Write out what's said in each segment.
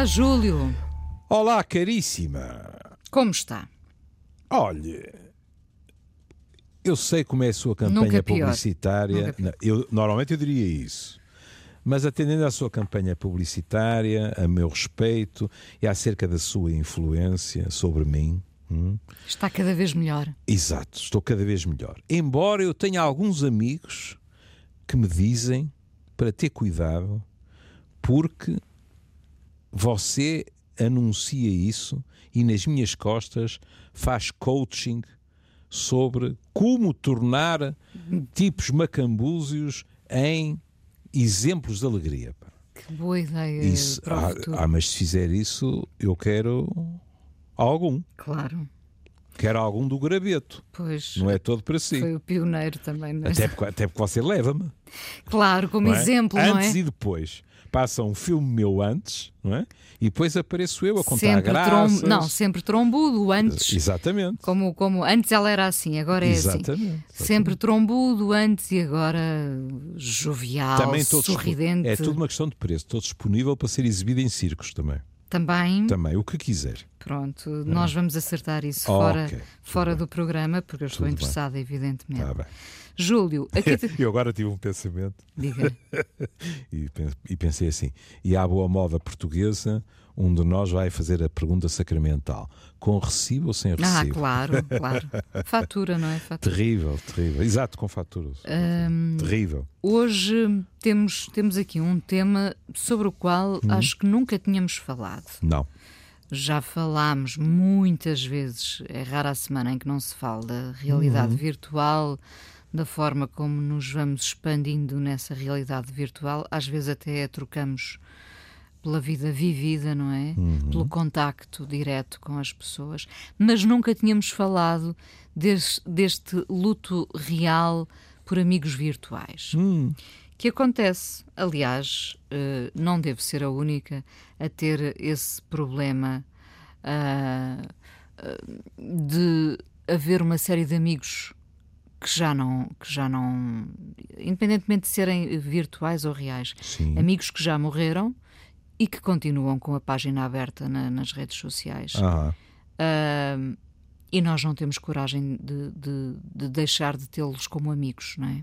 Olá, Júlio. Olá, caríssima. Como está? Olhe, eu sei como é a sua campanha publicitária. Eu, normalmente eu diria isso. Mas atendendo à sua campanha publicitária, a meu respeito e acerca da sua influência sobre mim, hum, Está cada vez melhor. exato, estou cada vez melhor. Embora eu tenha alguns amigos que me dizem para ter cuidado, porque você anuncia isso e nas minhas costas faz coaching sobre como tornar tipos macambúzios em exemplos de alegria. Que boa ideia Isso, ah, ah, mas se fizer isso, eu quero algum. Claro. Quero algum do graveto. Pois Não é todo para si. foi o pioneiro também. nesta- Até porque, até porque você leva-me. Claro, como não é? exemplo, não Antes é? e depois. Passa um filme meu antes, não é? E depois apareço eu a contar sempre graças. trom- Não, sempre trombudo antes. Exatamente. Como, como antes ela era assim, agora é assim. Exatamente. Sempre trombudo antes e agora jovial, Também sorridente. É tudo uma questão de preço. Estou disponível para ser exibido em circos também. Também, Também, o que quiser. pronto, nós vamos acertar isso Oh, fora, ok, tudo fora bem. do programa, porque eu estou Tudo bem. interessada, evidentemente. Tá bem. Júlio, aqui te... Eu agora tive um pensamento diga. e pen- pensei assim: e à boa moda portuguesa, um de nós vai fazer a pergunta sacramental: com recibo ou sem Ah, recibo? claro, claro. Fatura, não é? Fatura. Terrível, terrível. Exato, com faturas. Hum, Terrível. Hoje temos, temos aqui um tema sobre o qual Hum. acho que nunca tínhamos falado. Não. Já falámos muitas vezes, é rara a semana em que não se fala da realidade virtual, da forma como nos vamos expandindo nessa realidade virtual. Às vezes até a trocamos pela vida vivida, não é? Pelo contacto direto com as pessoas. Mas nunca tínhamos falado des- deste luto real por amigos virtuais Hum, que acontece. Aliás, eh, não devo ser a única a ter esse problema ah, de haver uma série de amigos que já não, que já não, independentemente de serem virtuais ou reais, sim. amigos que já morreram e que continuam com a página aberta na- nas redes sociais. Ah, Ah, e nós não temos coragem de, de- de deixar de tê-los como amigos, não é?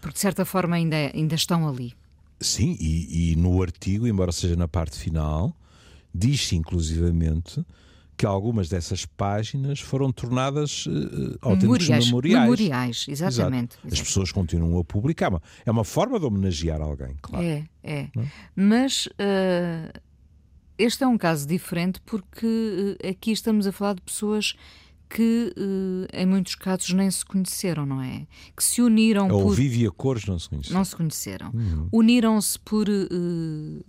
Porque de certa forma ainda, ainda estão ali. sim, e, e no artigo, embora seja na parte final, diz-se inclusivamente que algumas dessas páginas foram tornadas autênticos memoriais. memoriais, exatamente. Exato. As pessoas continuam a publicar. É uma forma de homenagear alguém, claro. É, é. Mas ah, este é um caso diferente porque ah, aqui estamos a falar de pessoas que em muitos casos nem se conheceram, não é? Que se uniram Ou por. Vivi a cores não se conhece. Não se conheceram. Uniram-se por eh,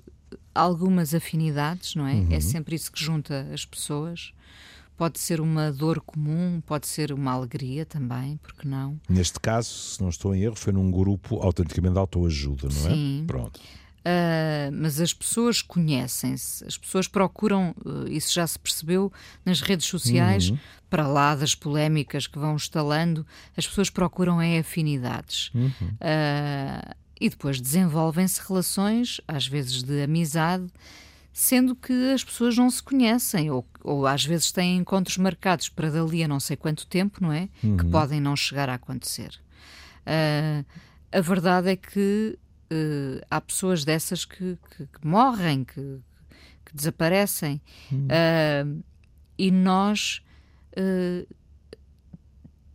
algumas afinidades, não é? É sempre isso que junta as pessoas. Pode ser uma dor comum, pode ser uma alegria também, porque não? Neste caso, se não estou em erro, foi num grupo autenticamente de autoajuda, não é? Sim. Pronto. Ah, mas as pessoas conhecem-se, as pessoas procuram, eh, isso já se percebeu nas redes sociais, para lá das polémicas que vão instalando, as pessoas procuram é afinidades. Ah, e depois desenvolvem-se relações, às vezes de amizade, sendo que as pessoas não se conhecem, ou, ou às vezes têm encontros marcados para dali a não sei quanto tempo, não é? Que podem não chegar a acontecer. Ah, a verdade é que eh, há pessoas dessas que, que- que morrem, que, que desaparecem, Ah, e nós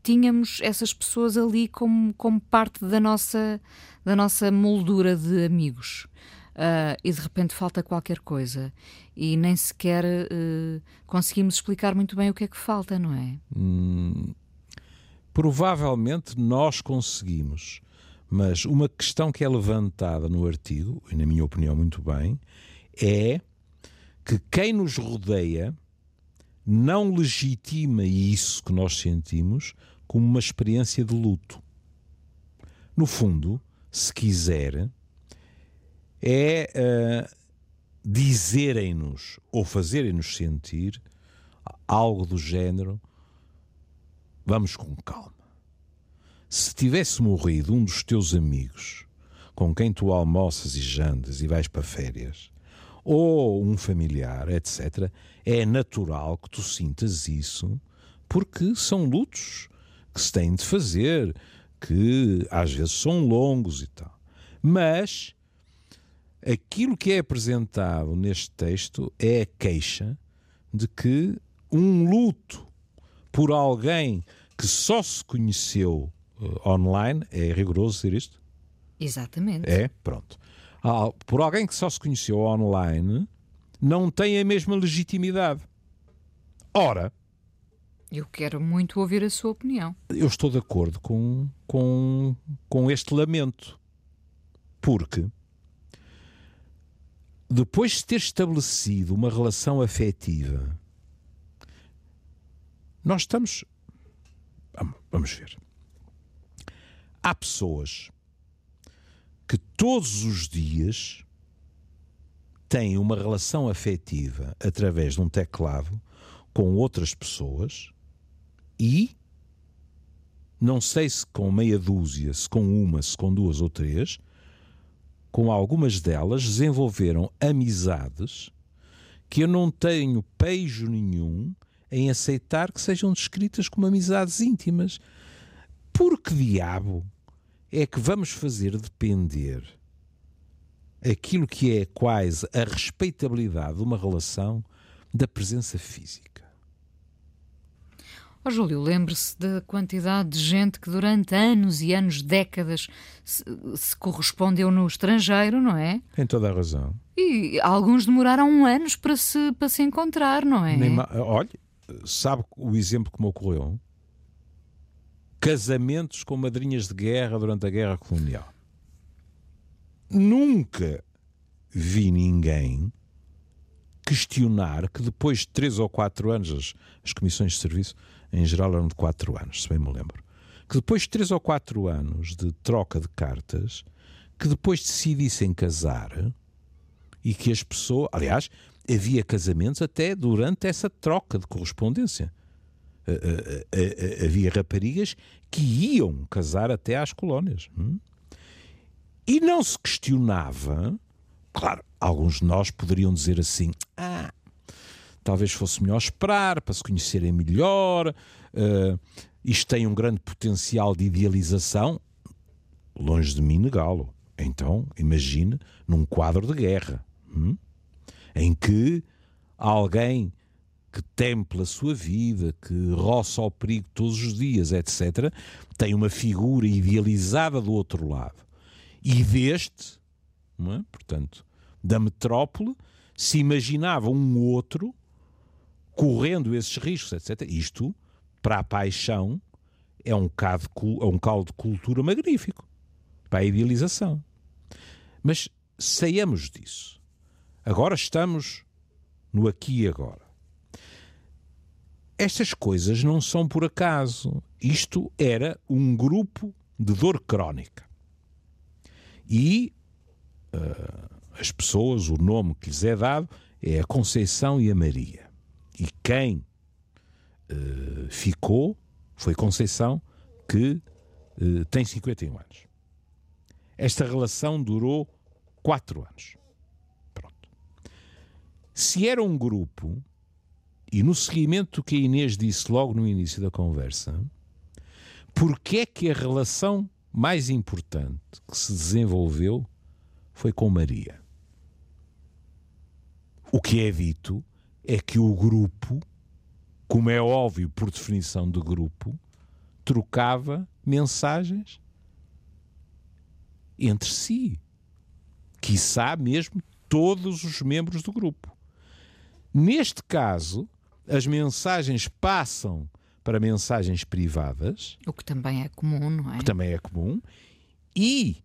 tínhamos essas pessoas ali como, como parte da nossa, da nossa moldura de amigos. Ah, e de repente falta qualquer coisa e nem sequer eh, conseguimos explicar muito bem o que é que falta, não é? Provavelmente nós conseguimos, mas uma questão que é levantada no artigo, e na minha opinião muito bem, é que quem nos rodeia não legitima isso que nós sentimos como uma experiência de luto. No fundo, se quiser, é ah, dizerem-nos ou fazerem-nos sentir algo do género vamos com calma. Se tivesse morrido um dos teus amigos com quem tu almoças e jantas e vais para férias, ou um familiar, etc., é natural que tu sintas isso, porque são lutos que se têm de fazer, que às vezes são longos e tal. Mas aquilo que é apresentado neste texto é a queixa de que um luto por alguém que só se conheceu uh, online, é rigoroso dizer isto? Exatamente. É, pronto. Ah, por alguém que só se conheceu online, não tem a mesma legitimidade. Ora, eu quero muito ouvir a sua opinião. Eu estou de acordo com, com, com este lamento. Porque depois de ter estabelecido uma relação afetiva, nós estamos. Vamos ver. Há pessoas que todos os dias têm uma relação afetiva através de um teclado com outras pessoas e não sei se com meia dúzia, se com uma, se com duas ou três, com algumas delas desenvolveram amizades que eu não tenho pejo nenhum em aceitar que sejam descritas como amizades íntimas. Por que diabo é que vamos fazer depender aquilo que é quase a respeitabilidade de uma relação da presença física? Oh, Júlio, lembre-se da quantidade de gente que durante anos e anos, décadas, se, se, correspondeu no estrangeiro, não é? Tem toda a razão. E alguns demoraram anos para se, para se encontrar, não é? Olha, sabe o exemplo que me ocorreu? Casamentos com madrinhas de guerra durante a guerra colonial. Nunca vi ninguém questionar que depois de três ou quatro anos, as, as comissões de serviço em geral eram de 4 anos, se bem me lembro, que depois de 3 ou 4 anos de troca de cartas, que depois decidissem casar e que as pessoas. Aliás, havia casamentos até durante essa troca de correspondência. Havia raparigas que iam casar até às colónias. Hum? E não se questionava. Claro, alguns de nós poderiam dizer assim: ah, talvez fosse melhor esperar para se conhecerem melhor. Uh, isto tem um grande potencial de idealização, longe de mim negá-lo. Então, imagine num quadro de guerra, hum? em que alguém que teme pela sua vida, que roça ao perigo todos os dias, etc., tem uma figura idealizada do outro lado. E deste, é? portanto, da metrópole, se imaginava um outro correndo esses riscos, etc. Isto, para a paixão, é um, caldo, é um caldo de cultura magnífico para a idealização. Mas saiamos disso. Agora estamos no aqui e agora. Estas coisas não são por acaso. Isto era um grupo de dor crónica. E uh, as pessoas, o nome que lhes é dado é a Conceição e a Maria. E quem uh, ficou foi Conceição, que uh, tem 51 anos. Esta relação durou 4 anos. Pronto. Se era um grupo, e no seguimento que a Inês disse logo no início da conversa, porque é que a relação mais importante que se desenvolveu foi com Maria? O que é dito é que o grupo, como é óbvio por definição do grupo, trocava mensagens entre si. Quiçá mesmo todos os membros do grupo. Neste caso, as mensagens passam para mensagens privadas. O que também é comum, não é? O que também é comum. E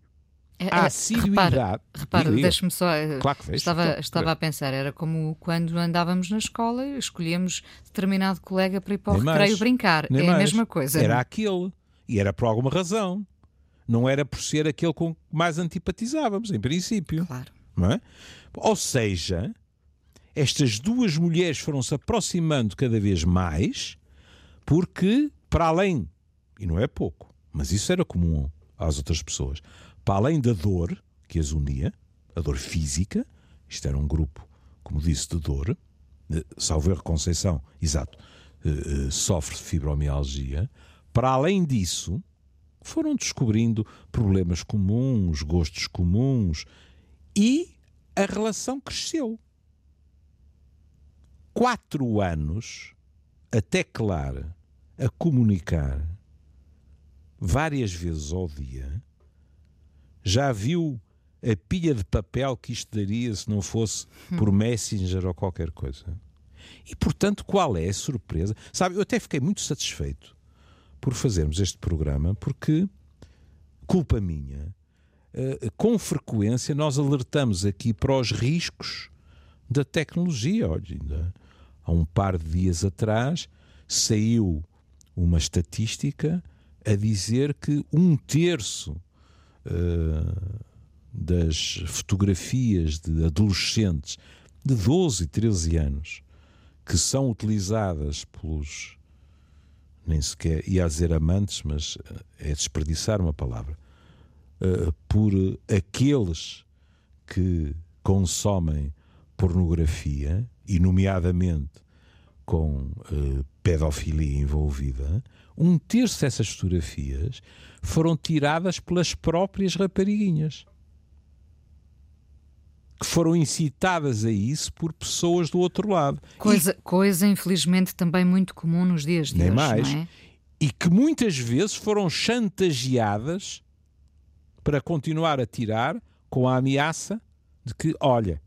a é, assiduidade. Repara, deixe-me só. Eh, claro que vejo, estava, então, estava a pensar, era como quando andávamos na escola escolhíamos determinado colega para ir para o Nem recreio mais, brincar. É mais. a mesma coisa. Era não? aquele. E era por alguma razão. Não era por ser aquele com que mais antipatizávamos, em princípio. Claro. É? Ou seja, estas duas mulheres foram se aproximando cada vez mais, porque, para além, e não é pouco, mas isso era comum às outras pessoas, para além da dor que as unia, a dor física, isto era um grupo como disse, de dor, eh, salvo erro Conceição, exato, eh, sofre de fibromialgia. Para além disso, foram descobrindo problemas comuns, gostos comuns e a relação cresceu. Quatro anos a teclar, a comunicar, várias vezes ao dia, já viu a pilha de papel que isto daria se não fosse por Messenger ou qualquer coisa. E, portanto, qual é a surpresa? Sabe, eu até fiquei muito satisfeito por fazermos este programa, porque, culpa minha, uh, com frequência nós alertamos aqui para os riscos da tecnologia. Olha, ainda há um par de dias atrás saiu uma estatística a dizer que um terço uh, das fotografias de adolescentes de 12 e 13 anos que são utilizadas pelos nem sequer ia dizer amantes, mas eh, é desperdiçar uma palavra, uh, por aqueles que consomem pornografia, e nomeadamente com uh, pedofilia envolvida, um terço dessas fotografias foram tiradas pelas próprias rapariguinhas que foram incitadas a isso por pessoas do outro lado. Coisa, e, coisa infelizmente, também muito comum nos dias de nem hoje. mais. É? E que muitas vezes foram chantageadas para continuar a tirar com a ameaça de que, olha,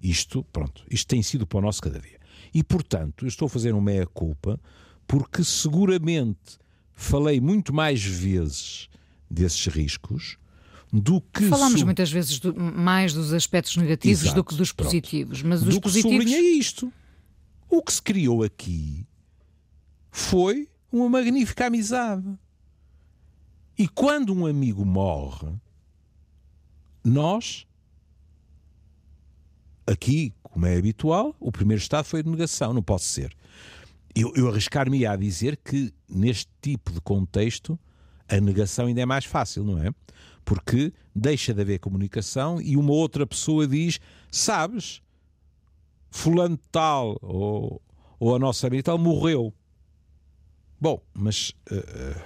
isto, pronto, isto tem sido para o nosso cada dia. E, portanto, eu estou a fazer uma meia-culpa porque seguramente falei muito mais vezes desses riscos do que. Falamos muitas vezes do, mais dos aspectos negativos Exato, do que dos positivos, pronto. mas os do positivos. Que isto. O que se criou aqui foi uma magnífica amizade. E quando um amigo morre, nós, aqui, como é habitual, o primeiro estado foi a negação, não pode ser. Eu, eu arriscar-me a dizer que, neste tipo de contexto, a negação ainda é mais fácil, não é? porque deixa de haver comunicação e uma outra pessoa diz: Sabes, Fulano tal ou, ou a nossa amiga tal morreu. Bom, mas uh, uh,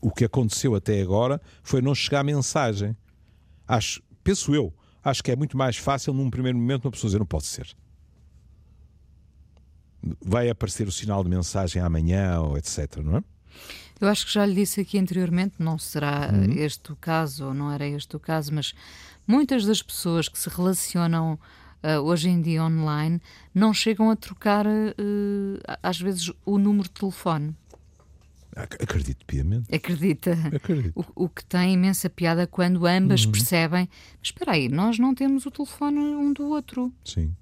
o que aconteceu até agora foi não chegar a mensagem. Acho, penso eu, acho que é muito mais fácil num primeiro momento uma pessoa dizer: Não pode ser. Vai aparecer o sinal de mensagem amanhã ou etc, não é? Eu acho que já lhe disse aqui anteriormente, não será uhum. este o caso, ou não era este o caso, mas muitas das pessoas que se relacionam uh, hoje em dia online não chegam a trocar, uh, às vezes, o número de telefone. Acredito piamente. Acredita. Acredito. O, o, que tem imensa piada quando ambas uhum. percebem. Mas espera aí, nós não temos o telefone um do outro. Sim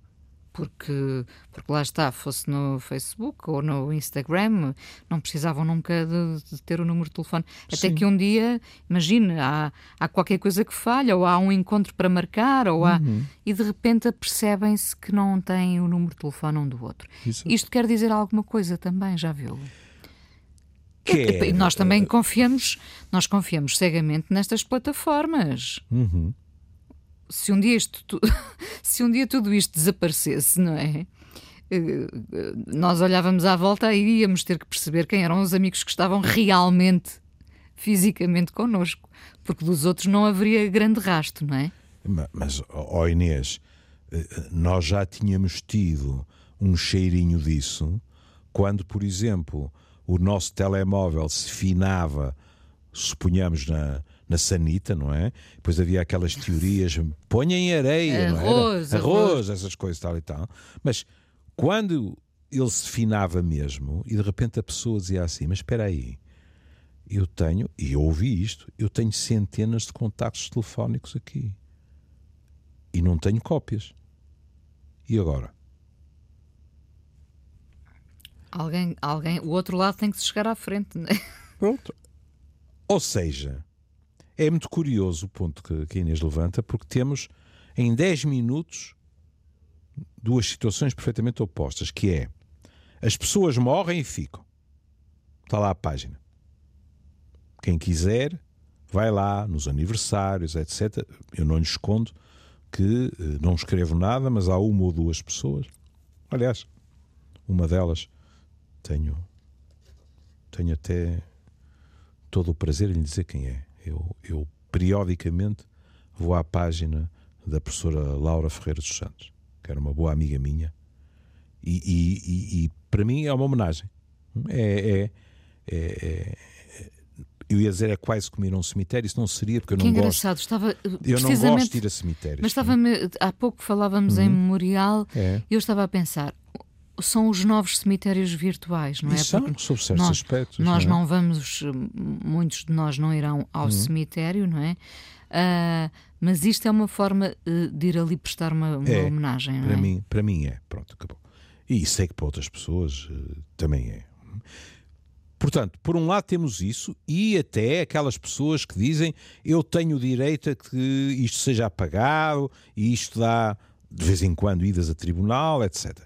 porque, porque lá está, fosse no Facebook ou no Instagram, não precisavam nunca de, de ter o número de telefone. Até Sim. que um dia, imagine, há, há qualquer coisa que falha, ou há um encontro para marcar, ou há, uhum. e de repente percebem-se que não têm o número de telefone um do outro. Isso. Isto quer dizer alguma coisa também, já viu? Que nós também confiamos, nós confiamos cegamente nestas plataformas. Uhum se um dia isto, se um dia tudo isto desaparecesse, não é? Eh, nós olhávamos à volta e iríamos ter que perceber quem eram os amigos que estavam realmente fisicamente connosco, porque dos outros não haveria grande rasto, não é? Mas, ó Inês, eh, nós já tínhamos tido um cheirinho disso quando, por exemplo, o nosso telemóvel se finava, suponhamos, na, na sanita, não é? Depois havia aquelas teorias, ponha em areia, arroz, não arroz, arroz, essas coisas tal e tal. Mas quando ele se finava mesmo e de repente a pessoa dizia assim: Mas espera aí, eu tenho, e eu ouvi isto, eu tenho centenas de contactos telefónicos aqui e não tenho cópias. E agora? Alguém, alguém, o outro lado tem que se chegar à frente, é? Pronto. Ou seja, é muito curioso o ponto que, que a Inês levanta, porque temos em 10 minutos duas situações perfeitamente opostas, que é as pessoas morrem e ficam. Está lá a página. Quem quiser, vai lá nos aniversários, etc. Eu não lhe escondo que eh, não escrevo nada, mas há uma ou duas pessoas. Aliás, uma delas tenho, tenho até todo o prazer em lhe dizer quem é. Eu, eu periodicamente vou à página da professora Laura Ferreira dos Santos, que era uma boa amiga minha, e, e, e, e para mim é uma homenagem. É, é, é, é, eu ia dizer é quase como ir a um cemitério, isso não seria, porque eu que não engraçado, gosto. estava Eu não gosto de ir a cemitérios. Mas estava há pouco falávamos em memorial É. e eu estava a pensar, são os novos cemitérios virtuais, não é? E são, Porque sob certos nós, aspectos. nós não é? não vamos, muitos de nós não irão ao cemitério, não é? Ah, mas isto é uma forma eh, de ir ali prestar uma, uma É, homenagem, não Para é? mim, para mim é. Pronto, acabou. E sei que para outras pessoas eh, também é. Portanto, por um lado temos isso e até aquelas pessoas que dizem eu tenho o direito a que isto seja apagado e isto dá de vez em quando idas a tribunal, etc.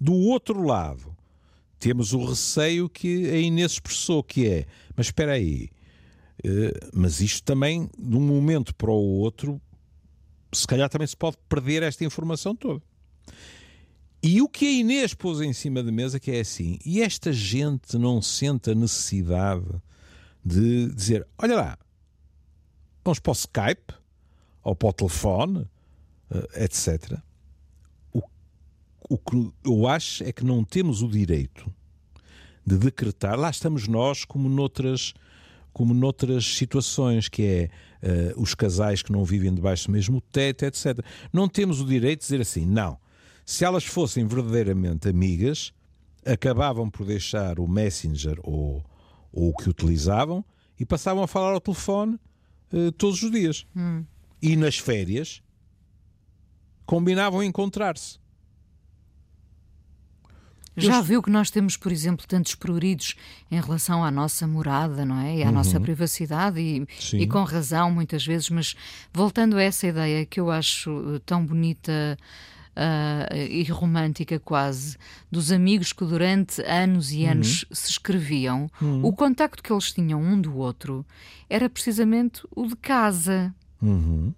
Do outro lado, temos o receio que a Inês expressou, que é, mas espera aí, eh, mas isto também, de um momento para o outro, se calhar também se pode perder esta informação toda. E o que a Inês pôs em cima da mesa que é assim, e esta gente não sente a necessidade de dizer, olha lá, vamos para o Skype, ou para o telefone, eh, etc. O, que eu acho é que não temos o direito de decretar, lá estamos nós como noutras, como noutras situações, que é eh, os casais que não vivem debaixo do mesmo teto, etc. Não temos o direito de dizer assim, não. Se elas fossem verdadeiramente amigas, acabavam por deixar o Messenger ou, ou o que utilizavam e passavam a falar ao telefone eh, todos os dias. E nas férias combinavam encontrar-se. Já viu que nós temos, por exemplo, tantos pruridos em relação à nossa morada, não é? E à nossa privacidade, e, Uhum. E com razão muitas vezes, mas voltando a essa ideia que eu acho eh, tão bonita ah, e romântica quase, dos amigos que durante anos Uhum. e anos se escreviam, o contacto que eles tinham um do outro era precisamente o de casa Uhum.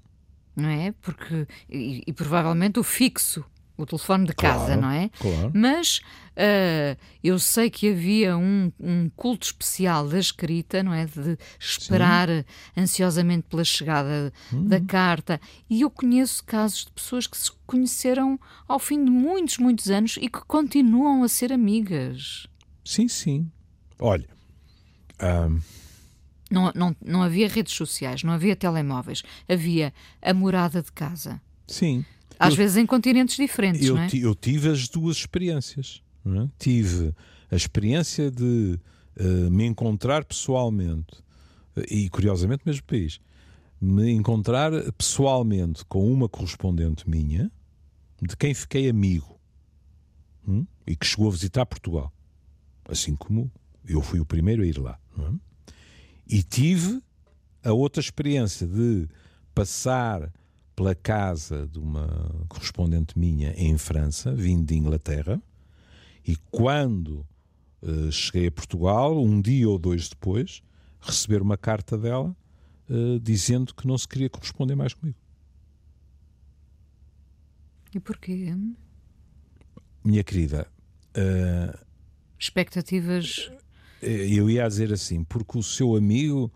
não é? Porque, e, e provavelmente o fixo, o telefone de casa, Claro, não é? claro. Mas ah, eu sei que havia um, um culto especial da escrita, não é? De esperar ansiosamente pela chegada Uhum. da carta. E eu conheço casos de pessoas que se conheceram ao fim de muitos, muitos anos e que continuam a ser amigas. Sim, sim. Olha, ahm, Não, não, não havia redes sociais, não havia telemóveis, havia a morada de casa. sim. Às Eu- vezes em continentes diferentes, eu, não é? eu tive as duas experiências. é? Tive a experiência de eh, me encontrar pessoalmente, eh, e curiosamente mesmo país, me encontrar pessoalmente com uma correspondente minha, de quem fiquei amigo, hum, e que chegou a visitar Portugal. Assim como eu fui o primeiro a ir lá. é? E tive a outra experiência de passar pela casa de uma correspondente minha em França, vindo de Inglaterra, e quando eh, cheguei a Portugal, um dia ou dois depois, receber uma carta dela eh, dizendo que não se queria corresponder mais comigo. E porquê? Minha querida, eh, Expectativas. eu ia dizer assim, porque o seu amigo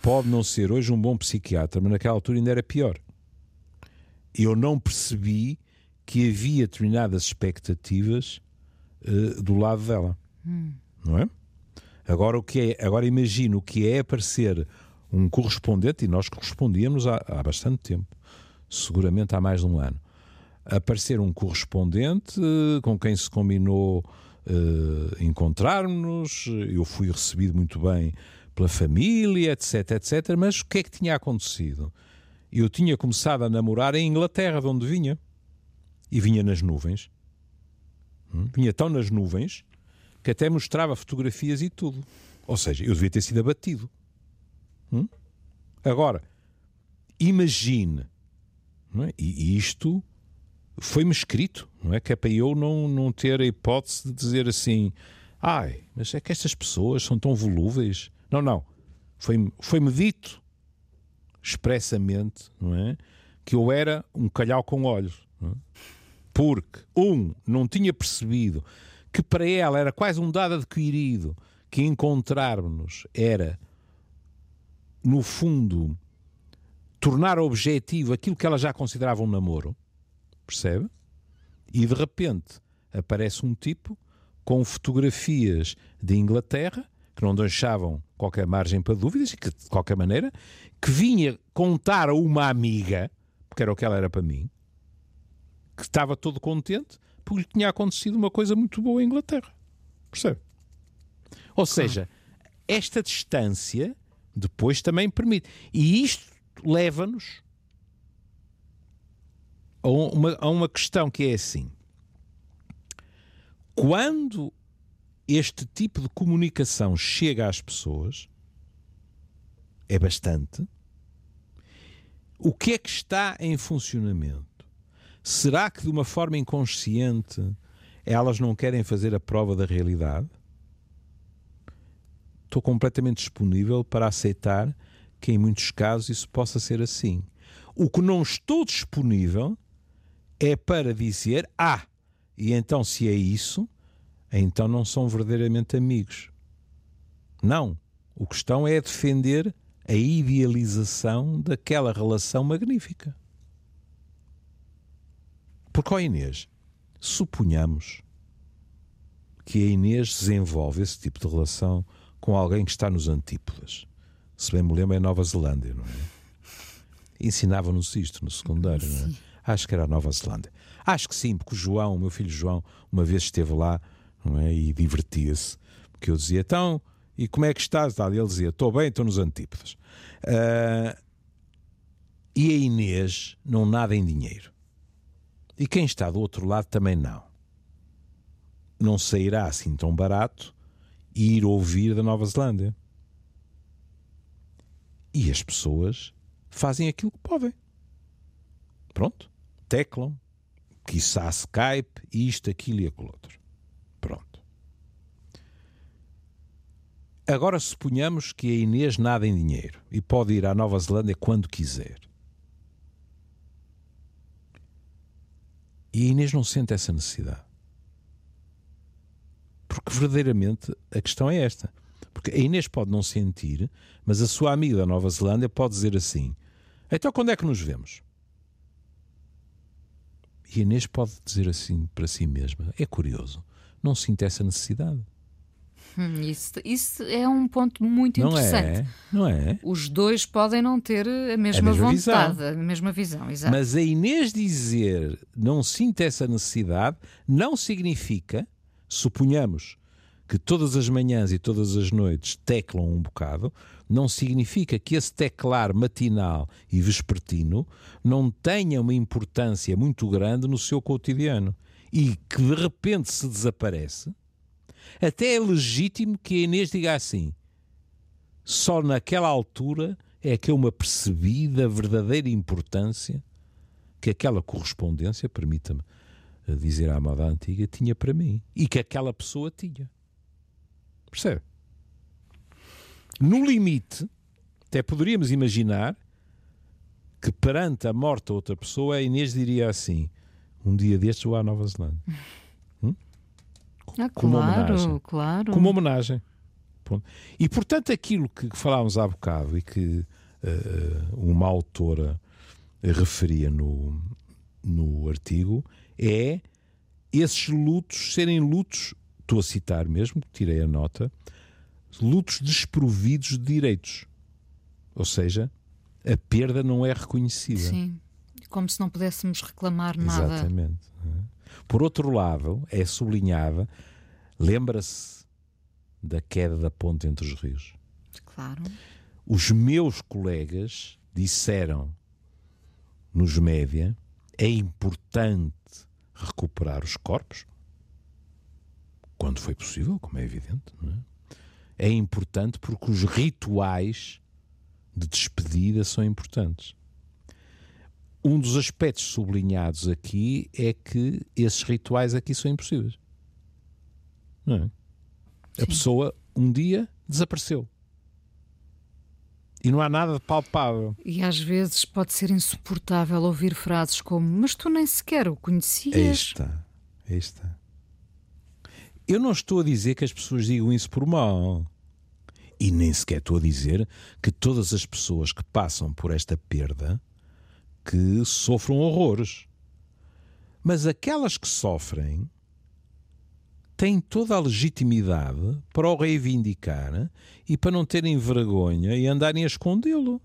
pode não ser hoje um bom psiquiatra, mas naquela altura ainda era pior. Eu não percebi que havia determinadas expectativas eh, do lado dela. Não é? Agora, o que é, agora imagino o que é aparecer um correspondente, e nós correspondíamos há, há bastante tempo, seguramente há mais de um ano. Aparecer um correspondente eh, com quem se combinou eh, encontrarmos, eu fui recebido muito bem pela família, etc, etc. Mas o que é que tinha acontecido? Eu tinha começado a namorar em Inglaterra, de onde vinha. E vinha nas nuvens. Hum? Vinha tão nas nuvens que até mostrava fotografias e tudo. Ou seja, eu devia ter sido abatido. Hum? Agora, imagine, é? e e isto foi-me escrito, não é? Que é para eu não, não ter a hipótese de dizer assim: ai, mas é que estas pessoas são tão volúveis. Não, não. Foi-me foi dito expressamente, não é? que eu era um calhau com olhos. É? Porque, um, não tinha percebido que para ela era quase um dado adquirido que encontrarmos era, no fundo, tornar objetivo aquilo que ela já considerava um namoro, percebe? E de repente aparece um tipo com fotografias de Inglaterra que não deixavam qualquer margem para dúvidas e que, de qualquer maneira, que vinha contar a uma amiga, porque era o que ela era para mim, que estava todo contente porque lhe tinha acontecido uma coisa muito boa em Inglaterra. Percebe? Ou seja, esta distância depois também permite. E isto leva-nos a uma, a uma questão que é assim. Quando este tipo de comunicação chega às pessoas, é bastante. O que é que está em funcionamento? Será que de uma forma inconsciente elas não querem fazer a prova da realidade? Estou completamente disponível para aceitar que em muitos casos isso possa ser assim. O que não estou disponível é para dizer, ah, e então se é isso, então não são verdadeiramente amigos. Não. O questão é defender a idealização daquela relação magnífica. Porque, ó Inês, suponhamos que a Inês desenvolve esse tipo de relação com alguém que está nos antípodas se bem me lembro, é Nova Zelândia, não é? Ensinavam-nos isto no secundário, não é? Acho que era a Nova Zelândia. Acho que sim, porque o João, o meu filho João, uma vez esteve lá não é? e divertia-se. Porque eu dizia, então, e como é que estás? E ele dizia, estou bem, estou nos antípodas. Uh, e a Inês não nada em dinheiro. E quem está do outro lado também não. Não sairá assim tão barato ir ouvir da Nova Zelândia. E as pessoas fazem aquilo que podem. Pronto. Teclam, quiçá Skype, isto, aquilo e aquilo outro. Pronto. Agora suponhamos que a Inês nada em dinheiro e pode ir à Nova Zelândia quando quiser. E a Inês não sente essa necessidade. Porque verdadeiramente a questão é esta. Porque a Inês pode não sentir, mas a sua amiga da Nova Zelândia pode dizer assim: Então quando é que nos vemos? E a Inês pode dizer assim para si mesma: É curioso, não sinto essa necessidade. Hum, isso, isso, é um ponto muito não interessante. É, não é? Os dois podem não ter a mesma, a mesma vontade, visão. a mesma visão. Exato. Mas a Inês dizer não sinto essa necessidade não significa, suponhamos, que todas as manhãs e todas as noites teclam um bocado, não significa que esse teclar matinal e vespertino não tenha uma importância muito grande no seu cotidiano e que de repente se desaparece. Até é legítimo que a Inês diga assim: só naquela altura é que eu me apercebi da verdadeira importância que aquela correspondência, permita-me dizer à moda antiga, tinha para mim e que aquela pessoa tinha. Percebe? No limite, até poderíamos imaginar que perante a morte de outra pessoa, a Inês diria assim: um dia destes vou à Nova Zelândia. Ah, Como claro, homenagem. claro. Como homenagem. E portanto, aquilo que falávamos há bocado e que uh, uma autora referia no, no artigo é esses lutos serem lutos estou a citar mesmo, tirei a nota, lutos desprovidos de direitos. Ou seja, a perda não é reconhecida. Sim, como se não pudéssemos reclamar nada. Exatamente. Por outro lado, é sublinhada, lembra-se da queda da ponte entre os rios. Claro. Os meus colegas disseram nos média é importante recuperar os corpos, quando foi possível, como é evidente, é? é importante porque os rituais de despedida são importantes. Um dos aspectos sublinhados aqui é que esses rituais aqui são impossíveis. Não é? A pessoa um dia desapareceu. E não há nada de palpável. E às vezes pode ser insuportável ouvir frases como: Mas tu nem sequer o conhecias. Aí está. Eu não estou a dizer que as pessoas digam isso por mal. E nem sequer estou a dizer que todas as pessoas que passam por esta perda que sofram horrores. Mas aquelas que sofrem têm toda a legitimidade para o reivindicar e para não terem vergonha e andarem a escondê-lo.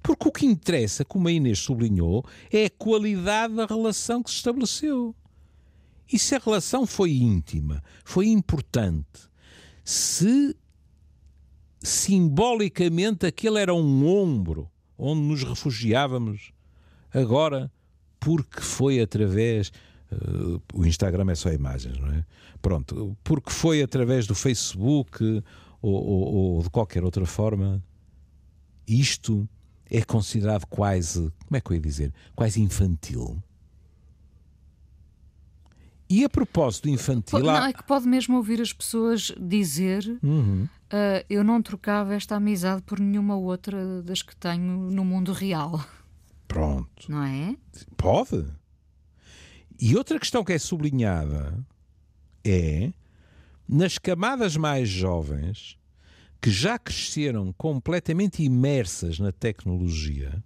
Porque o que interessa, como a Inês sublinhou, é a qualidade da relação que se estabeleceu. E se a relação foi íntima, foi importante, se simbolicamente aquele era um ombro onde nos refugiávamos, agora, porque foi através. Uh, o Instagram é só imagens, não é? Pronto, porque foi através do Facebook ou, ou, ou de qualquer outra forma, isto é considerado quase, como é que eu ia dizer, quase infantil. E a propósito infantil. Não, é que pode mesmo ouvir as pessoas dizer: uhum. uh, Eu não trocava esta amizade por nenhuma outra das que tenho no mundo real. Pronto. Não é? Pode. E outra questão que é sublinhada é nas camadas mais jovens que já cresceram completamente imersas na tecnologia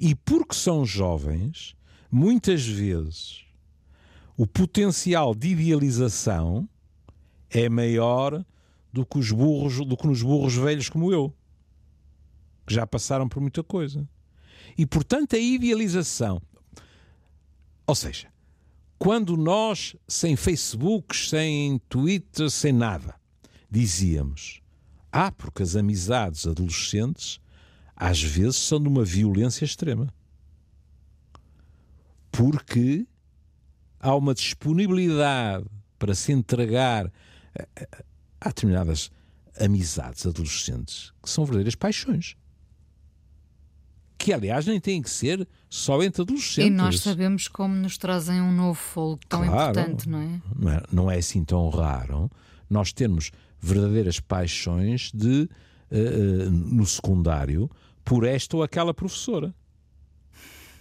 e porque são jovens, muitas vezes o potencial de idealização é maior do que os burros, do que nos burros velhos como eu, que já passaram por muita coisa. E portanto a idealização, ou seja, quando nós sem Facebook, sem Twitter, sem nada, dizíamos: "Ah, porque as amizades adolescentes às vezes são de uma violência extrema". Porque há uma disponibilidade para se entregar a, determinadas amizades adolescentes que são verdadeiras paixões. Que, aliás, nem têm que ser só entre adolescentes. E nós sabemos como nos trazem um novo fogo tão claro, importante, não é? não é? Não é assim tão raro nós termos verdadeiras paixões de, uh, uh, no secundário por esta ou aquela professora.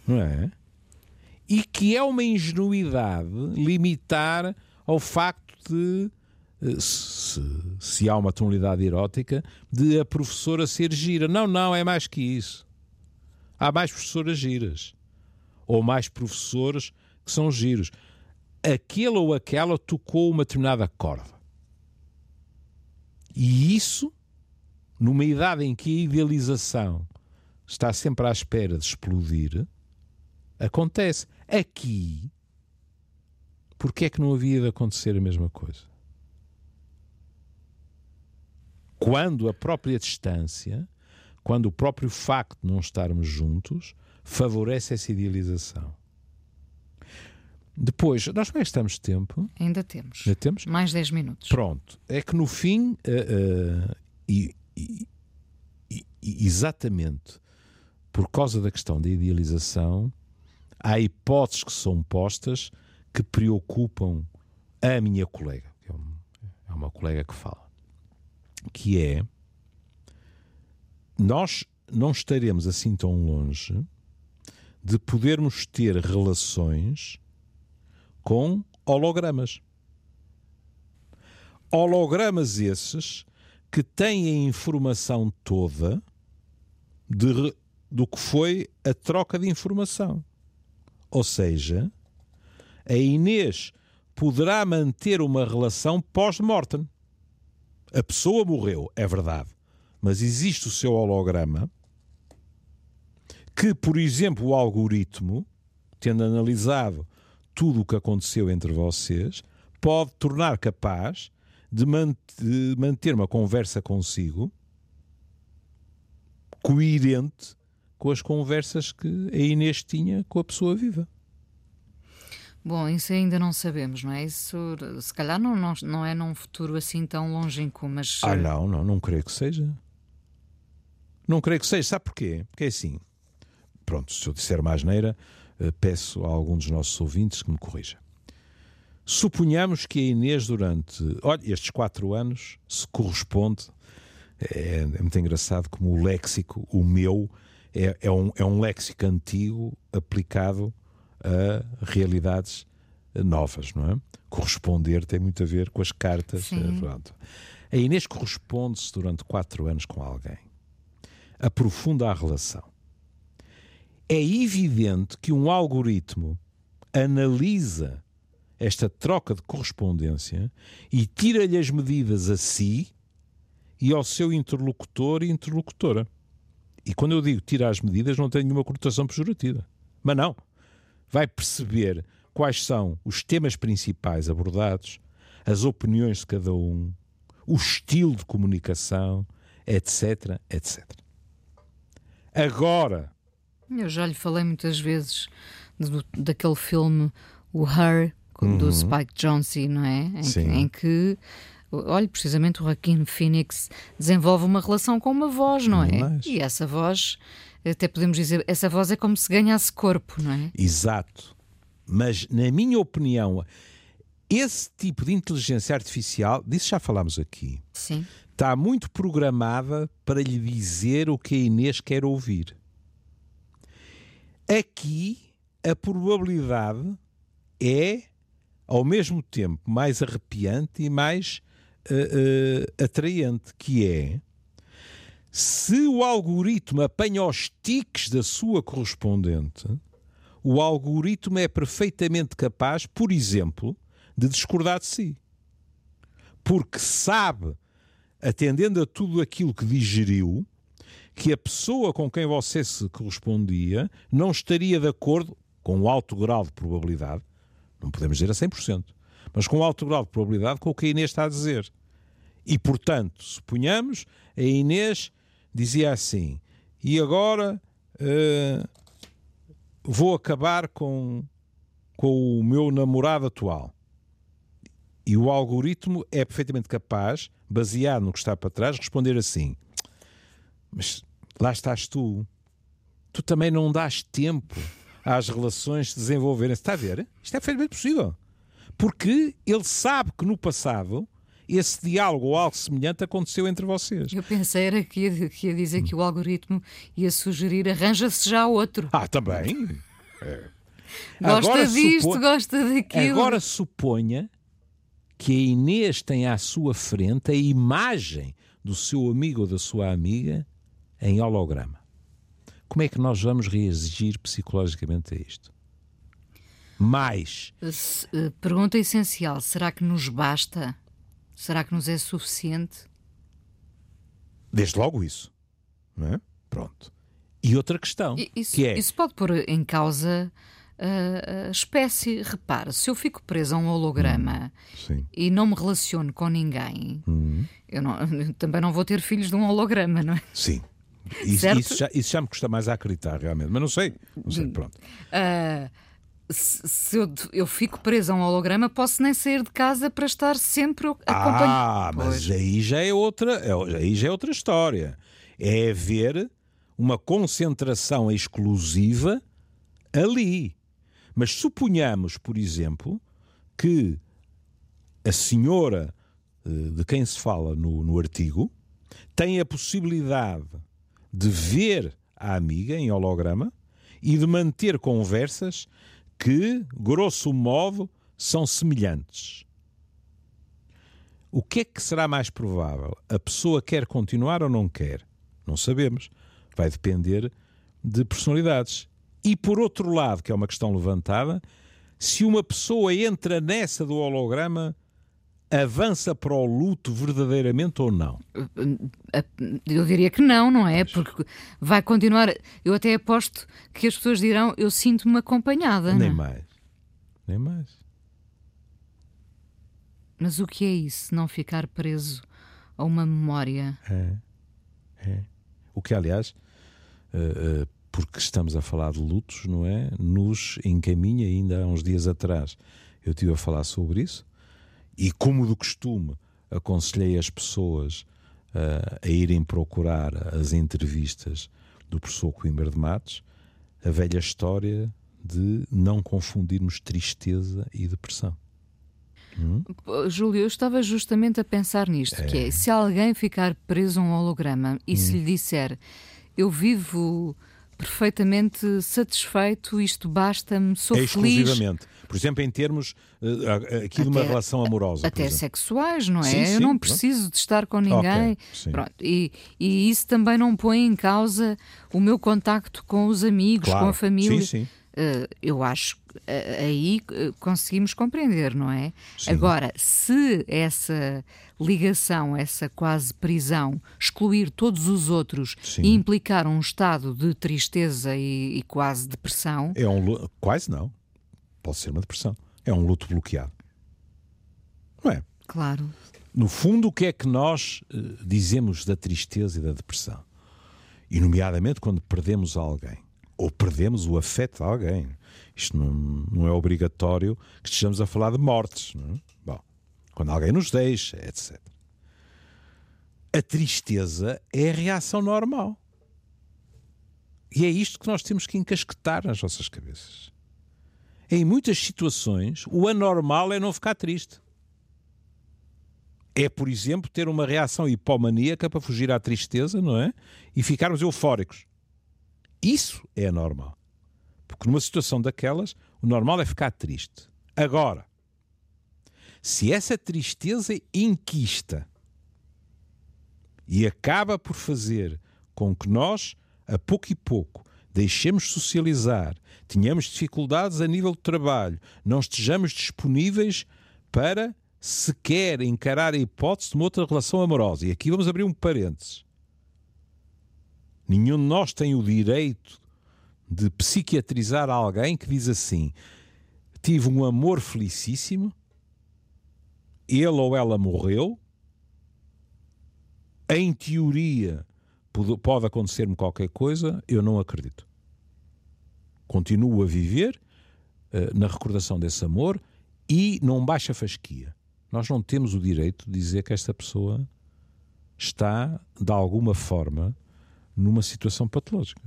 Não é? E que é uma ingenuidade limitar ao facto de, eh, se, se, há uma tonalidade erótica, de a professora ser gira. Não, não, é mais que isso. Há mais professoras giras. Ou mais professores que são giros. Aquele ou aquela tocou uma determinada corda. E isso, numa idade em que a idealização está sempre à espera de explodir, Acontece. Aqui, porque é que não havia de acontecer a mesma coisa? Quando a própria distância, quando o próprio facto de não estarmos juntos, favorece essa idealização. Depois, nós como é que estamos de tempo? Ainda temos. Ainda temos? Mais 10 minutos. Pronto. É que no fim, uh, uh, e, e, e, exatamente por causa da questão da idealização, há hipóteses que são postas que preocupam a minha colega, que é uma colega que fala, que é nós não estaremos assim tão longe de podermos ter relações com hologramas. Hologramas esses que têm a informação toda de, do que foi a troca de informação. Ou seja, a Inês poderá manter uma relação pós-mortem. A pessoa morreu, é verdade, mas existe o seu holograma que, por exemplo, o algoritmo, tendo analisado tudo o que aconteceu entre vocês, pode tornar capaz de, manter uma conversa consigo coerente com as conversas que a Inês tinha com a pessoa viva. Bom, isso ainda não sabemos, não é? Isso se calhar não, não, não é num futuro assim tão longínquo, mas. Ah, não, não, não creio que seja. Não creio que seja. Sabe porquê? Porque é assim. Pronto, se eu disser mais neira, eh, peço a algum dos nossos ouvintes que me corrija. Suponhamos que a Inês, durante olha, estes quatro anos, se corresponde é, é muito engraçado como o léxico, o meu, é, é, um, é um léxico antigo aplicado a realidades novas, não é? Corresponder tem muito a ver com as cartas. Pronto. A Inês corresponde-se durante quatro anos com alguém. Aprofunda a relação. É evidente que um algoritmo analisa esta troca de correspondência e tira-lhe as medidas a si e ao seu interlocutor e interlocutora. E quando eu digo tira as medidas, não tem nenhuma conotação pejorativa. Mas não. Vai perceber quais são os temas principais abordados, as opiniões de cada um, o estilo de comunicação, etc, etc. Agora. Eu já lhe falei muitas vezes do, daquele filme, o Her, uhum. do Spike Jonze, não é? Em, Sim. em que olha, precisamente o Joaquim Phoenix desenvolve uma relação com uma voz, não é? Mas... E essa voz, até podemos dizer, essa voz é como se ganhasse corpo, não é? Exato. Mas, na minha opinião, esse tipo de inteligência artificial, disso já falámos aqui, Sim. está muito programada para lhe dizer o que a Inês quer ouvir. Aqui, a probabilidade é, ao mesmo tempo, mais arrepiante e mais uh, atraente, que é se o algoritmo apanha os tiques da sua correspondente, o algoritmo é perfeitamente capaz, por exemplo, de discordar de si. Porque sabe, atendendo a tudo aquilo que digeriu, que a pessoa com quem você se correspondia não estaria de acordo com um alto grau de probabilidade, não podemos dizer a 100%, mas com alto grau de probabilidade com o que a Inês está a dizer. E, portanto, suponhamos, a Inês dizia assim, e agora uh, vou acabar com, com o meu namorado atual. E o algoritmo é perfeitamente capaz, baseado no que está para trás, responder assim: Mas lá estás tu. Tu também não dás tempo às relações se desenvolverem. Está a ver? Isto é perfeitamente possível. Porque ele sabe que no passado esse diálogo ou algo semelhante aconteceu entre vocês. Eu pensei era que ia, que ia dizer que o algoritmo ia sugerir arranja-se já outro. Ah, também. É. Gosta agora, disto, supo... gosta daquilo. Agora suponha que a Inês tem à sua frente a imagem do seu amigo ou da sua amiga em holograma. Como é que nós vamos reagir psicologicamente a isto? Mais. Eh, pergunta essencial: será que nos basta? Será que nos é suficiente? Desde logo isso. É? Pronto. E outra questão. Isso, que é... isso pode pôr em causa a, a espécie. Repare, se eu fico preso a um holograma hum, e não me relaciono com ninguém, hum. eu, não, eu, também não vou ter filhos de um holograma, não é? Sim. Isso, isso, já, isso já me custa mais a acreditar, realmente. Mas não sei. Não sei. Pronto. Uh, se eu, eu fico preso a um holograma, posso nem sair de casa para estar sempre acompanhado. Ah, mas aí já é outra, é, aí já é outra história. É haver uma concentração exclusiva ali. Mas suponhamos, por exemplo, que a senhora eh, de quem se fala no, no artigo tem a possibilidade de ver a amiga em holograma e de manter conversas que, grosso modo, são semelhantes. O que é que será mais provável? A pessoa quer continuar ou não quer? Não sabemos. Vai depender de personalidades. E por outro lado, que é uma questão levantada, se uma pessoa entra nessa do holograma, avança para o luto verdadeiramente ou não? Eu diria que não, não é? Porque vai continuar. Eu até aposto que as pessoas dirão: Eu sinto-me acompanhada. Nem não? mais. Nem mais. Mas o que é isso? Não ficar preso a uma memória? É. É. O que, aliás, uh, uh, porque estamos a falar de lutos, não é? Nos encaminha ainda há uns dias atrás. Eu estive a falar sobre isso e, como do costume, aconselhei as pessoas uh, a irem procurar as entrevistas do professor Coimbra de Matos, a velha história de não confundirmos tristeza e depressão. Hum? Júlio, eu estava justamente a pensar nisto, é. que é, se alguém ficar preso a um holograma e hum. se lhe disser eu vivo perfeitamente satisfeito, isto basta-me, sou é feliz. Por exemplo, em termos uh, aqui até, de uma relação amorosa. Até sexuais, não é? Sim, sim, eu não preciso pronto. de estar com ninguém. Okay, e, e, isso também não põe em causa o meu contacto com os amigos, claro. com a família. Sim, sim. Uh, eu acho que uh, aí conseguimos compreender, não é? Sim. Agora, se essa ligação, essa quase prisão, excluir todos os outros Sim. e implicar um estado de tristeza e, e quase depressão. É um quase não pode ser uma depressão. É um luto bloqueado. Não é? Claro. No fundo, o que é que nós uh, dizemos da tristeza e da depressão? E, nomeadamente, quando perdemos alguém ou perdemos o afeto de alguém. Isto não, não é obrigatório que estejamos a falar de mortes. Não é? Bom, quando alguém nos deixa, etc. A tristeza é a reação normal. E é isto que nós temos que encasquetar nas nossas cabeças em muitas situações, o anormal é não ficar triste. É, por exemplo, ter uma reação hipomaníaca para fugir à tristeza, não é? E ficarmos eufóricos. Isso é anormal. Porque numa situação daquelas, o normal é ficar triste. Agora, se essa tristeza inquista e acaba por fazer com que nós, a pouco e pouco, deixemos socializar, tenhamos dificuldades a nível de trabalho, não estejamos disponíveis para sequer encarar a hipótese de uma outra relação amorosa. E aqui vamos abrir um parênteses. Nenhum de nós tem o direito de psiquiatrizar alguém que diz assim: tive um amor felicíssimo, ele ou ela morreu, em teoria pode acontecer-me qualquer coisa, eu não acredito. Continuo a viver uh, na recordação desse amor e não baixa fasquia. Nós não temos o direito de dizer que esta pessoa está, de alguma forma, numa situação patológica.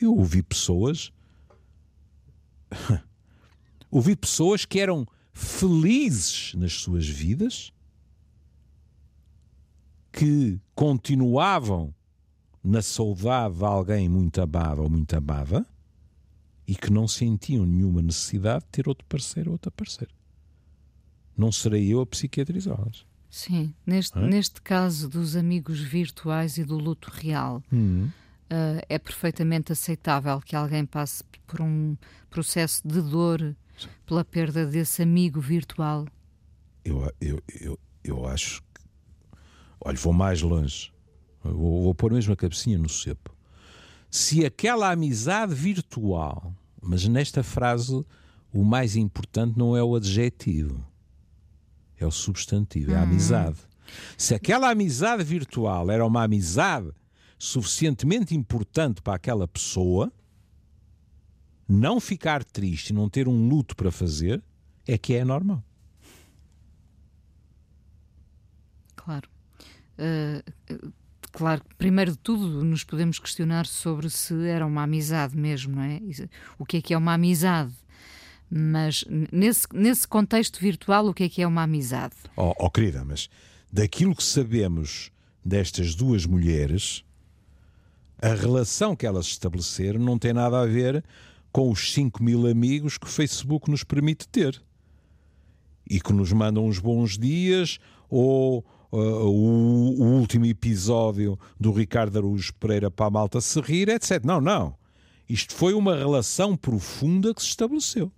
Eu ouvi pessoas. ouvi pessoas que eram felizes nas suas vidas que continuavam na saudade de alguém muito amado ou muito amada e que não sentiam nenhuma necessidade de ter outro parceiro ou outra parceira. Não serei eu a psiquiatrizá-las. Sim, neste, é? neste caso dos amigos virtuais e do luto real, uhum. uh, é perfeitamente aceitável que alguém passe por um processo de dor pela perda desse amigo virtual. Eu, eu, eu, eu acho Olha, vou mais longe. Vou, vou pôr mesmo a cabecinha no cepo. Se aquela amizade virtual, mas nesta frase o mais importante não é o adjetivo, é o substantivo, é a uhum. amizade. Se aquela amizade virtual era uma amizade suficientemente importante para aquela pessoa, não ficar triste e não ter um luto para fazer é que é normal. Claro. Uh, claro, primeiro de tudo, nos podemos questionar sobre se era uma amizade mesmo, não é? O que é que é uma amizade? Mas nesse, nesse contexto virtual, o que é que é uma amizade? Oh, oh querida, mas daquilo que sabemos destas duas mulheres, a relação que elas estabeleceram não tem nada a ver com os 5 mil amigos que o Facebook nos permite ter e que nos mandam uns bons dias ou uh, o, o, último episódio do Ricardo Araújo Pereira para a malta se rir, etc. Não, não. Isto foi uma relação profunda que se estabeleceu.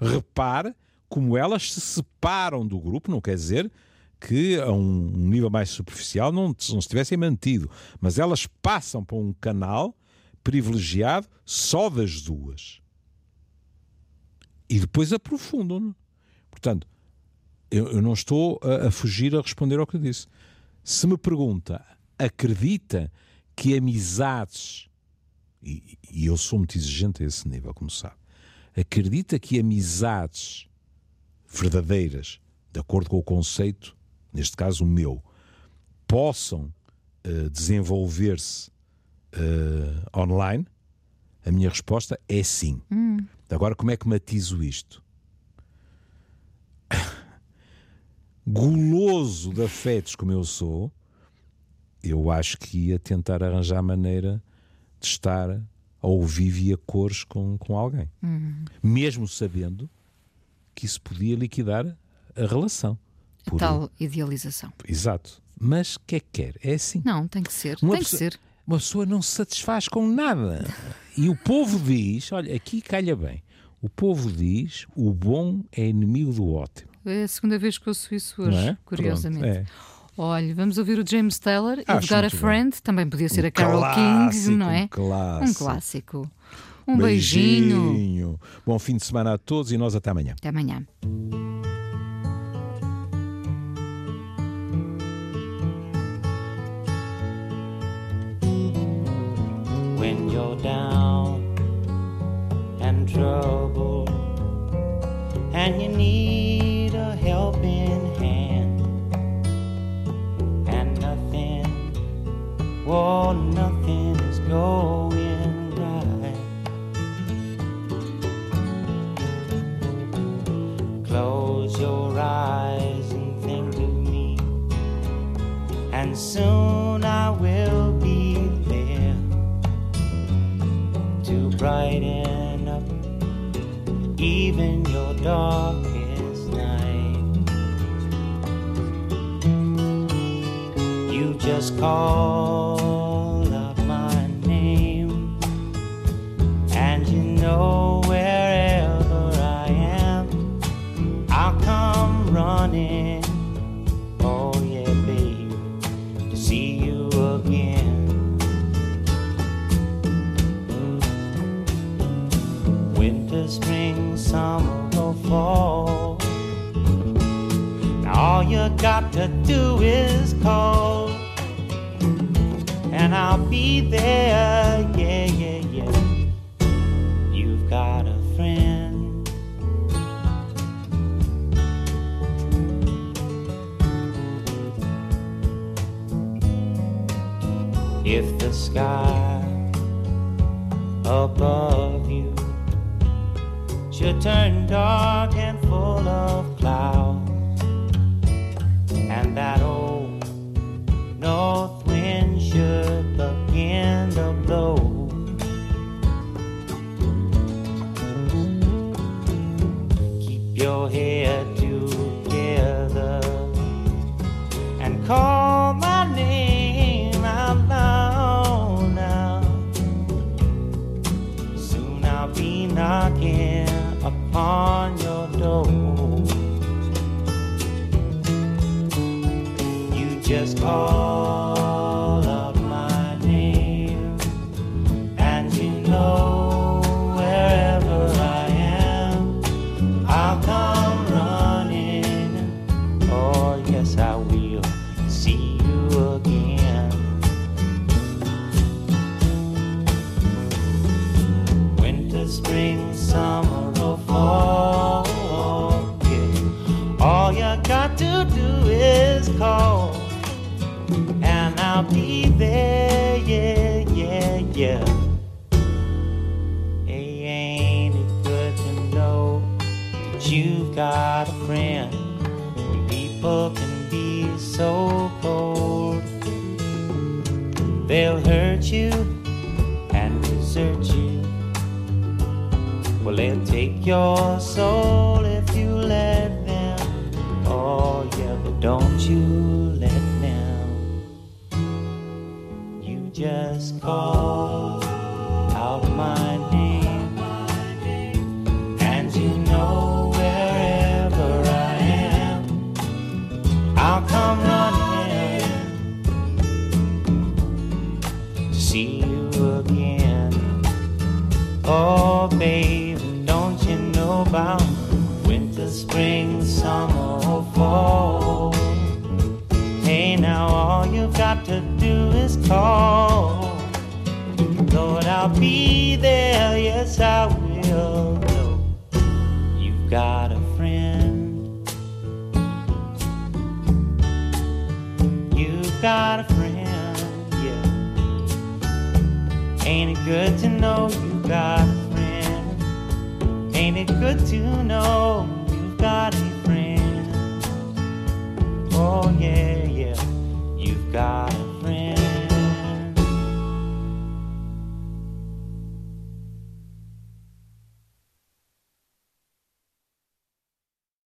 Repare como elas se separam do grupo, não quer dizer que a um nível mais superficial não, não se tivessem mantido, mas elas passam para um canal privilegiado só das duas. E depois aprofundam. Portanto, eu, eu não estou a, a, fugir a responder ao que eu disse. Se me pergunta, acredita que amizades, e, e eu sou muito exigente a esse nível, como sabe, acredita que amizades verdadeiras, de acordo com o conceito, neste caso o meu, possam uh, desenvolver-se uh, online? A minha resposta é sim. Hum. Agora, como é que matizo isto? guloso de afetos como eu sou, eu acho que ia tentar arranjar maneira de estar ao vivo e a cores com, com alguém. Uhum. Mesmo sabendo que isso podia liquidar a relação. A tal idealização. Exato. Mas o que é que quer? É assim. Não, tem que ser. Uma tem pessoa, que ser. Uma pessoa não se satisfaz com nada. E o povo diz: olha, aqui calha bem. O povo diz: o bom é inimigo do ótimo. É a segunda vez que ouço isso hoje, é? curiosamente. Pronto, é. Olha, vamos ouvir o James Taylor, You've Got a Friend, bem. também podia ser um a Carol clássico, King, não é? Um clássico. Um clássico. Um beijinho. beijinho. Bom fim de semana a todos e nós até amanhã. Até amanhã. When you're down and troubled and you need above you. Should turn dark and full of clouds, they'll hurt you and desert you. Well, they'll take your soul if you let them. Oh, yeah, but don't you let them. You just call out my Baby, don't you know about winter, spring, summer, or fall? Hey, now all you've got to do is call. Lord, I'll be there, yes, I will. You've got a friend. You've got a friend, yeah. Ain't it good to know you've got it good to know you've got a friend? Oh, yeah, yeah, you've got